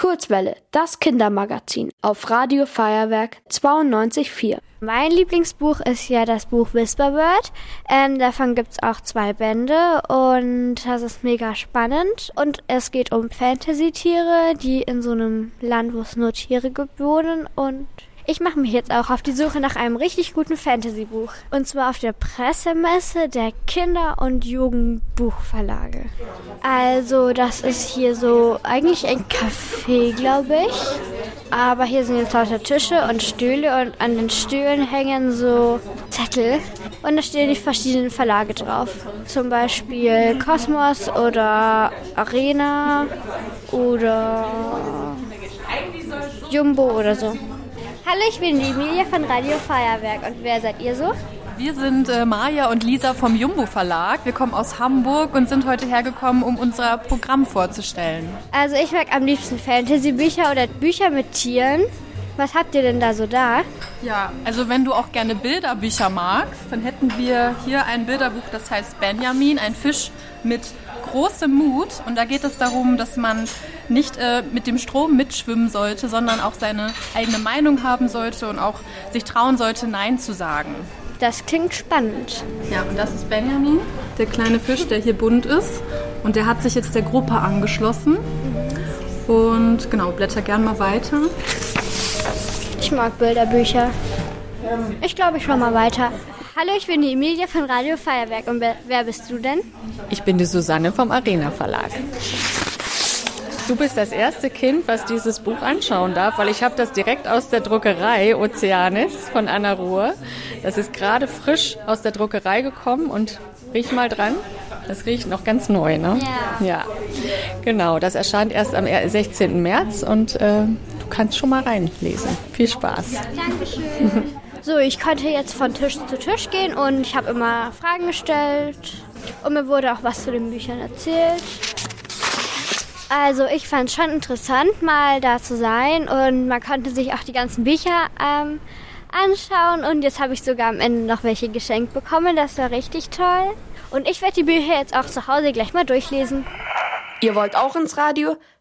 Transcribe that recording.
Kurzwelle, das Kindermagazin auf Radio Feuerwerk 92.4. Mein Lieblingsbuch ist ja das Buch Whisperbird. Ähm, davon gibt's auch zwei Bände und das ist mega spannend. Und es geht um Fantasy-Tiere, die in so einem Land, wo es nur Tiere gibt, wohnen und ich mache mich jetzt auch auf die Suche nach einem richtig guten Fantasy-Buch. Und zwar auf der Pressemesse der Kinder- und Jugendbuchverlage. Also, das ist hier so eigentlich ein Café, glaube ich. Aber hier sind jetzt lauter Tische und Stühle und an den Stühlen hängen so Zettel. Und da stehen die verschiedenen Verlage drauf. Zum Beispiel Kosmos oder Arena oder Jumbo oder so. Hallo, ich bin die Emilia von Radio Feuerwerk. Und wer seid ihr so? Wir sind äh, Maja und Lisa vom Jumbo Verlag. Wir kommen aus Hamburg und sind heute hergekommen, um unser Programm vorzustellen. Also ich mag am liebsten Fantasy-Bücher oder Bücher mit Tieren. Was habt ihr denn da so da? Ja, also wenn du auch gerne Bilderbücher magst, dann hätten wir hier ein Bilderbuch, das heißt Benjamin, ein Fisch mit großem Mut. Und da geht es darum, dass man nicht äh, mit dem Strom mitschwimmen sollte, sondern auch seine eigene Meinung haben sollte und auch sich trauen sollte, Nein zu sagen. Das klingt spannend. Ja, und das ist Benjamin, der kleine Fisch, der hier bunt ist. Und der hat sich jetzt der Gruppe angeschlossen. Und genau, blätter gern mal weiter. Ich mag Bilderbücher. Ich glaube, ich schau mal weiter. Hallo, ich bin die Emilia von Radio Feuerwerk. Und wer, bist du denn? Ich bin die Susanne vom Arena Verlag. Du bist das erste Kind, was dieses Buch anschauen darf, weil ich habe das direkt aus der Druckerei Ozeanis von Anna Ruhr. Das ist gerade frisch aus der Druckerei gekommen und riech mal dran. Das riecht noch ganz neu, ne? Ja. Ja, genau. Das erscheint erst am 16. März und äh, kannst schon mal reinlesen. Viel Spaß. Dankeschön. So, ich konnte jetzt von Tisch zu Tisch gehen und ich habe immer Fragen gestellt und mir wurde auch was zu den Büchern erzählt. Also ich fand es schon interessant, mal da zu sein und man konnte sich auch die ganzen Bücher ähm, anschauen und jetzt habe ich sogar am Ende noch welche geschenkt bekommen. Das war richtig toll. Und ich werde die Bücher jetzt auch zu Hause gleich mal durchlesen. Ihr wollt auch ins Radio?